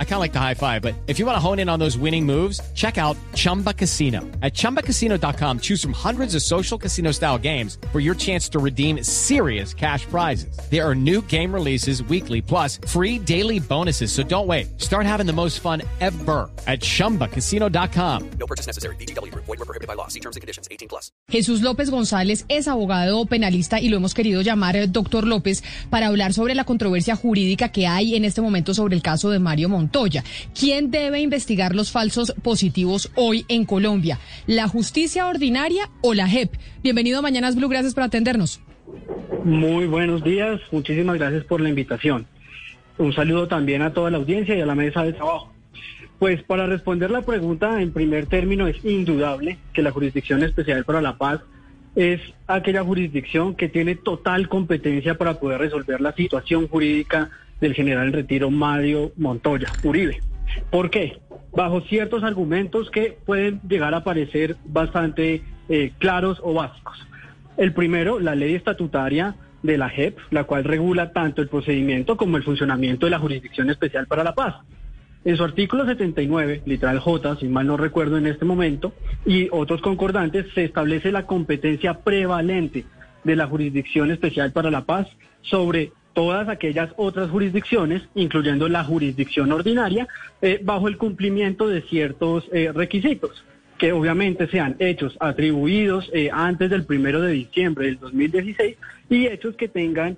I kind of like the high five, but if you want to hone in on those winning moves, check out Chumba Casino. At ChumbaCasino.com, choose from hundreds of social casino style games for your chance to redeem serious cash prizes. There are new game releases weekly, plus free daily bonuses. So don't wait. Start having the most fun ever at ChumbaCasino.com. No purchase necessary. BGW. Void were prohibited by law. See terms and conditions. 18 plus. Jesús López González es abogado penalista y lo hemos querido llamar eh, doctor López para hablar sobre la controversia jurídica que hay en este momento sobre el caso de Mario Montoya. ¿Quién debe investigar los falsos positivos hoy en Colombia? ¿La justicia ordinaria o la JEP? Bienvenido a Mañanas Blue, gracias por atendernos. Muy buenos días, muchísimas gracias por la invitación. Un saludo también a toda la audiencia y a la mesa de trabajo. Pues para responder la pregunta, en primer término, es indudable que la Jurisdicción Especial para la Paz es aquella jurisdicción que tiene total competencia para poder resolver la situación jurídica del general en retiro Mario Montoya Uribe. ¿Por qué? Bajo ciertos argumentos que pueden llegar a parecer bastante eh, claros o básicos. El primero, la ley estatutaria de la JEP, la cual regula tanto el procedimiento como el funcionamiento de la Jurisdicción Especial para la Paz. En su artículo 79, literal J, si mal no recuerdo en este momento, y otros concordantes, se establece la competencia prevalente de la Jurisdicción Especial para la Paz sobre todas aquellas otras jurisdicciones, incluyendo la jurisdicción ordinaria, eh, bajo el cumplimiento de ciertos eh, requisitos que obviamente sean hechos atribuidos eh, antes del primero de diciembre del 2016 y hechos que tengan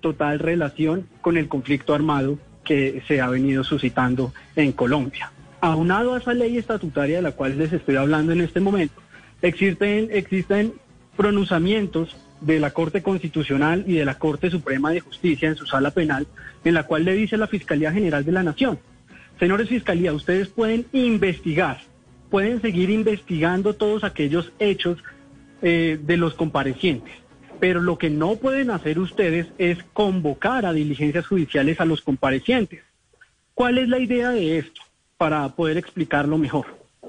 total relación con el conflicto armado que se ha venido suscitando en Colombia. Aunado a esa ley estatutaria de la cual les estoy hablando en este momento, existen, existen pronunciamientos de la Corte Constitucional y de la Corte Suprema de Justicia en su sala penal, en la cual le dice la Fiscalía General de la Nación, señores Fiscalía, ustedes pueden investigar, pueden seguir investigando todos aquellos hechos eh, de los comparecientes, pero lo que no pueden hacer ustedes es convocar a diligencias judiciales a los comparecientes. ¿Cuál es la idea de esto? Para poder explicarlo mejor,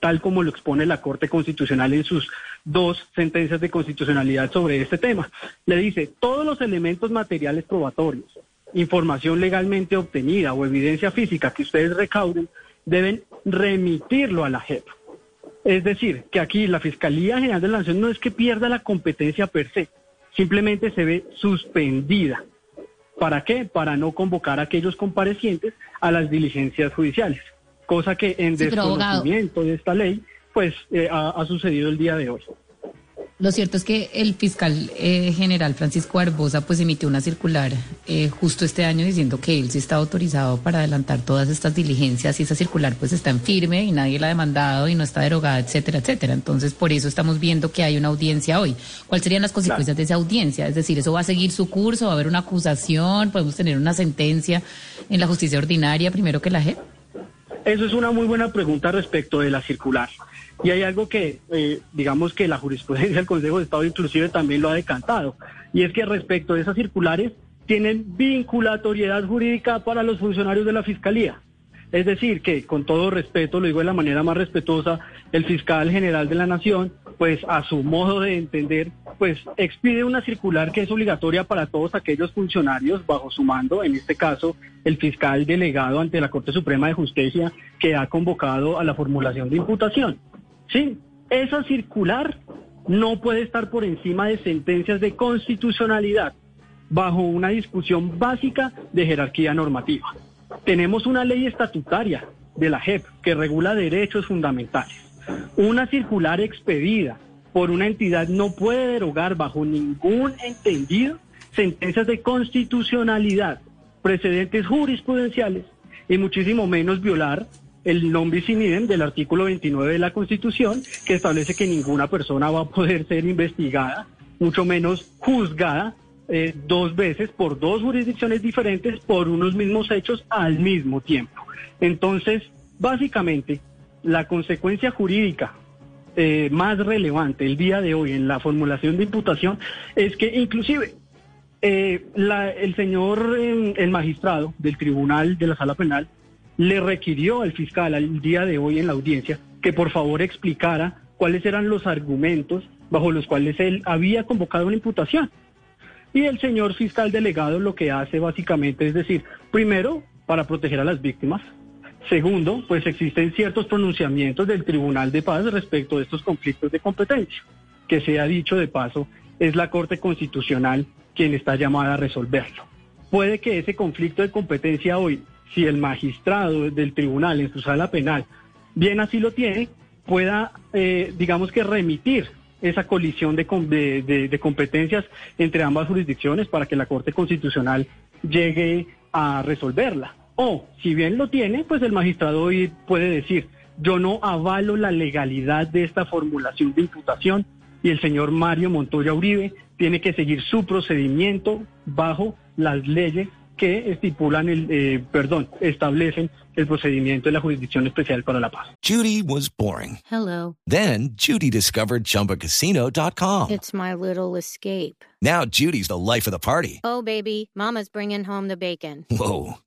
tal como lo expone la Corte Constitucional en sus dos sentencias de constitucionalidad sobre este tema. Le dice, todos los elementos materiales probatorios, información legalmente obtenida o evidencia física que ustedes recauden, deben remitirlo a la JEP. Es decir, que aquí la Fiscalía General de la Nación no es que pierda la competencia per se, simplemente se ve suspendida. ¿Para qué? Para no convocar a aquellos comparecientes a las diligencias judiciales, cosa que en desconocimiento de esta ley, pues eh, ha sucedido el día de hoy. Lo cierto es que el fiscal eh, general Francisco Barbosa pues emitió una circular eh, justo este año diciendo que él sí está autorizado para adelantar todas estas diligencias y esa circular pues está en firme y nadie la ha demandado y no está derogada, etcétera, etcétera. Entonces por eso estamos viendo que hay una audiencia hoy. ¿Cuáles serían las consecuencias de esa audiencia? Es decir, ¿eso va a seguir su curso? ¿Va a haber una acusación? ¿Podemos tener una sentencia en la justicia ordinaria primero que la JEP? Eso es una muy buena pregunta respecto de la circular. Y hay algo que, eh, digamos que la jurisprudencia del Consejo de Estado inclusive también lo ha decantado, y es que respecto de esas circulares tienen vinculatoriedad jurídica para los funcionarios de la Fiscalía. Es decir, que con todo respeto, lo digo de la manera más respetuosa, el fiscal general de la Nación, pues a su modo de entender, pues expide una circular que es obligatoria para todos aquellos funcionarios bajo su mando, en este caso el fiscal delegado ante la Corte Suprema de Justicia que ha convocado a la formulación de imputación. Sí, esa circular no puede estar por encima de sentencias de constitucionalidad bajo una discusión básica de jerarquía normativa. Tenemos una ley estatutaria de la JEP que regula derechos fundamentales. Una circular expedida por una entidad no puede derogar bajo ningún entendido sentencias de constitucionalidad, precedentes jurisprudenciales y muchísimo menos violar el nombre sin idem del artículo 29 de la Constitución, que establece que ninguna persona va a poder ser investigada, mucho menos juzgada eh, dos veces por dos jurisdicciones diferentes por unos mismos hechos al mismo tiempo. Entonces, básicamente, la consecuencia jurídica eh, más relevante el día de hoy en la formulación de imputación es que inclusive eh, el señor, el magistrado del tribunal de la sala penal, le requirió al fiscal al día de hoy en la audiencia que por favor explicara cuáles eran los argumentos bajo los cuales él había convocado una imputación. Y el señor fiscal delegado lo que hace básicamente es decir, primero, para proteger a las víctimas. Segundo, pues existen ciertos pronunciamientos del Tribunal de Paz respecto de estos conflictos de competencia, que se ha dicho de paso, es la Corte Constitucional quien está llamada a resolverlo. Puede que ese conflicto de competencia hoy, si el magistrado del tribunal en su sala penal bien así lo tiene, pueda, eh, digamos que remitir esa colisión de, competencias entre ambas jurisdicciones para que la Corte Constitucional llegue a resolverla. O, si bien lo tiene, pues el magistrado hoy puede decir, yo no avalo la legalidad de esta formulación de imputación y el señor Mario Montoya Uribe tiene que seguir su procedimiento bajo las leyes que estipulan el, eh, perdón, establecen el procedimiento de la Jurisdicción Especial para la Paz. Judy was boring. Hello. Then Judy discovered ChumbaCasino.com. It's my little escape. Now Judy's the life of the party. Oh baby, Mama's bringing home the bacon. Whoa,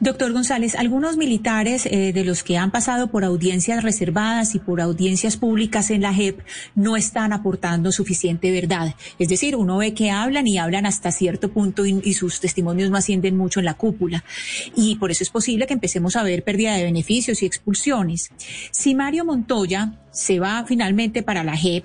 Doctor González, algunos militares eh, de los que han pasado por audiencias reservadas y por audiencias públicas en la JEP no están aportando suficiente verdad. Es decir, uno ve que hablan y hablan hasta cierto punto y, y sus testimonios no ascienden mucho en la cúpula. Y por eso es posible que empecemos a ver pérdida de beneficios y expulsiones. Si Mario Montoya se va finalmente para la JEP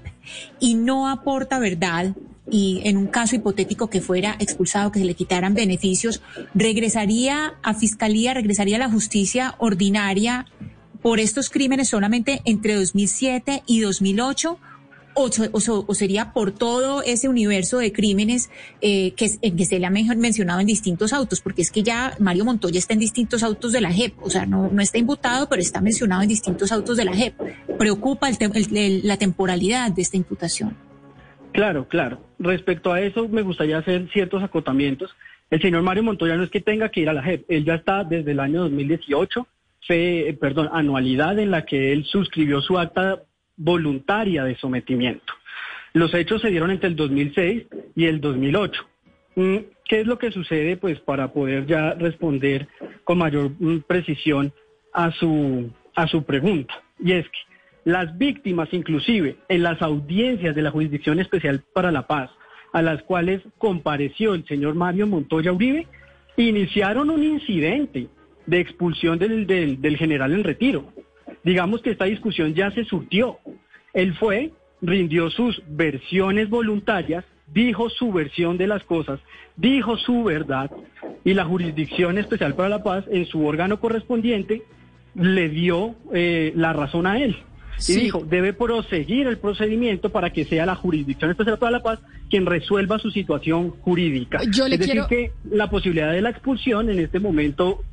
y no aporta verdad, y en un caso hipotético que fuera expulsado, que se le quitaran beneficios, regresaría a fiscalía, regresaría a la justicia ordinaria por estos crímenes solamente entre 2007 y 2008 o, o, o sería por todo ese universo de crímenes eh, que, en que se le ha mencionado en distintos autos, porque es que ya Mario Montoya está en distintos autos de la JEP, o sea, no, no está imputado, pero está mencionado en distintos autos de la JEP. Preocupa el el, el, la temporalidad de esta imputación. Claro, claro. Respecto a eso, me gustaría hacer ciertos acotamientos. El señor Mario Montoya no es que tenga que ir a la JEP, él ya está desde el año 2018, fe, perdón, anualidad en la que él suscribió su acta voluntaria de sometimiento. Los hechos se dieron entre el 2006 y el 2008. ¿Qué es lo que sucede? Pues para poder ya responder con mayor precisión a su, a su pregunta. Y es que las víctimas, inclusive en las audiencias de la Jurisdicción Especial para la Paz, a las cuales compareció el señor Mario Montoya Uribe, iniciaron un incidente de expulsión del, del, del general en retiro. Digamos que esta discusión ya se surtió. Él fue, rindió sus versiones voluntarias, dijo su versión de las cosas, dijo su verdad, y la Jurisdicción Especial para la Paz, en su órgano correspondiente, le dio eh, la razón a él y dijo, debe proseguir el procedimiento para que sea la Jurisdicción Especial para la Paz quien resuelva su situación jurídica. Yo le es decir, quiero... que la posibilidad de la expulsión en este momento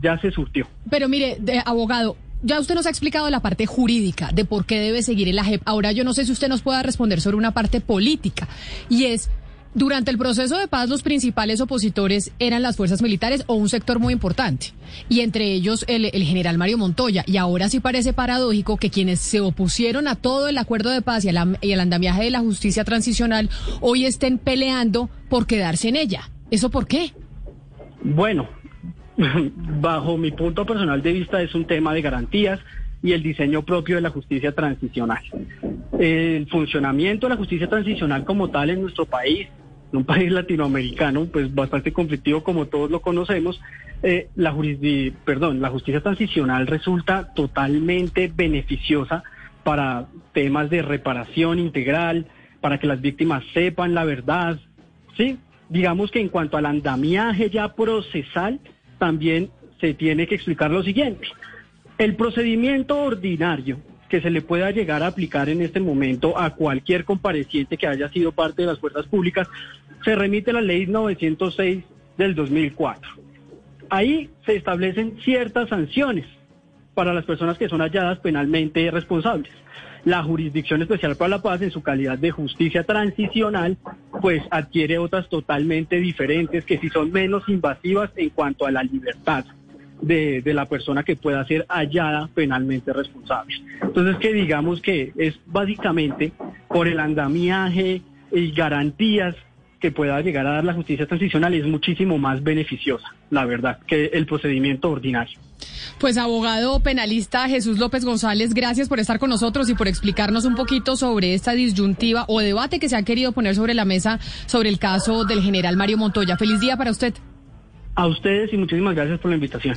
ya se surtió. Pero mire, de, abogado, ya usted nos ha explicado la parte jurídica de por qué debe seguir el AJEP. Ahora yo no sé si usted nos pueda responder sobre una parte política y es durante el proceso de paz, los principales opositores eran las fuerzas militares o un sector muy importante, y entre ellos el, general Mario Montoya. Y ahora sí parece paradójico que quienes se opusieron a todo el acuerdo de paz y, la, y al andamiaje de la justicia transicional hoy estén peleando por quedarse en ella. ¿Eso por qué? Bueno, bajo mi punto personal de vista es un tema de garantías y el diseño propio de la justicia transicional. El funcionamiento de la justicia transicional como tal en nuestro país en un país latinoamericano, pues bastante conflictivo como todos lo conocemos, eh, la, perdón, la justicia transicional resulta totalmente beneficiosa para temas de reparación integral, para que las víctimas sepan la verdad, ¿sí? Digamos que en cuanto al andamiaje ya procesal, también se tiene que explicar lo siguiente. El procedimiento ordinario que se le pueda llegar a aplicar en este momento a cualquier compareciente que haya sido parte de las fuerzas públicas, se remite la ley 906 del 2004. Ahí se establecen ciertas sanciones para las personas que son halladas penalmente responsables. La Jurisdicción Especial para la Paz, en su calidad de justicia transicional, pues adquiere otras totalmente diferentes que sí son menos invasivas en cuanto a la libertad. De, de la persona que pueda ser hallada penalmente responsable. Entonces, que digamos que es básicamente por el andamiaje y garantías que pueda llegar a dar la justicia transicional es muchísimo más beneficiosa, la verdad, que el procedimiento ordinario. Pues abogado penalista Jesús López González, gracias por estar con nosotros y por explicarnos un poquito sobre esta disyuntiva o debate que se ha querido poner sobre la mesa sobre el caso del general Mario Montoya. Feliz día para usted. A ustedes y muchísimas gracias por la invitación.